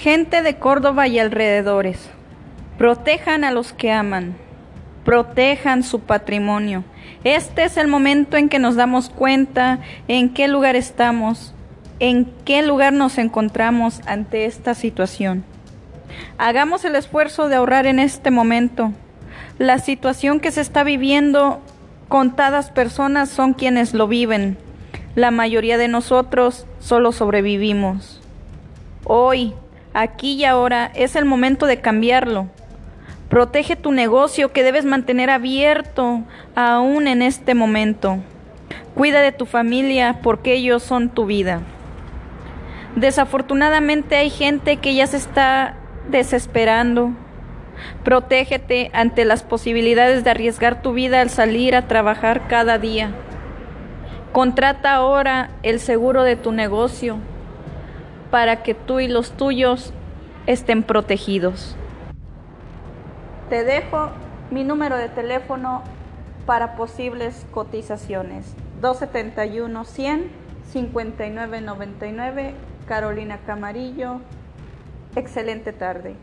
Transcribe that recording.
Gente de Córdoba y alrededores, protejan a los que aman, protejan su patrimonio. Este es el momento en que nos damos cuenta en qué lugar estamos, en qué lugar nos encontramos ante esta situación. Hagamos el esfuerzo de ahorrar en este momento. La situación que se está viviendo, contadas personas son quienes lo viven. La mayoría de nosotros solo sobrevivimos. Hoy, aquí y ahora es el momento de cambiarlo. Protege tu negocio que debes mantener abierto aún en este momento. Cuida de tu familia porque ellos son tu vida. Desafortunadamente hay gente que ya se está desesperando. Protégete ante las posibilidades de arriesgar tu vida al salir a trabajar cada día. Contrata ahora el seguro de tu negocio para que tú y los tuyos estén protegidos. Te dejo mi número de teléfono para posibles cotizaciones. 271 100 5999 Carolina Camarillo. Excelente tarde.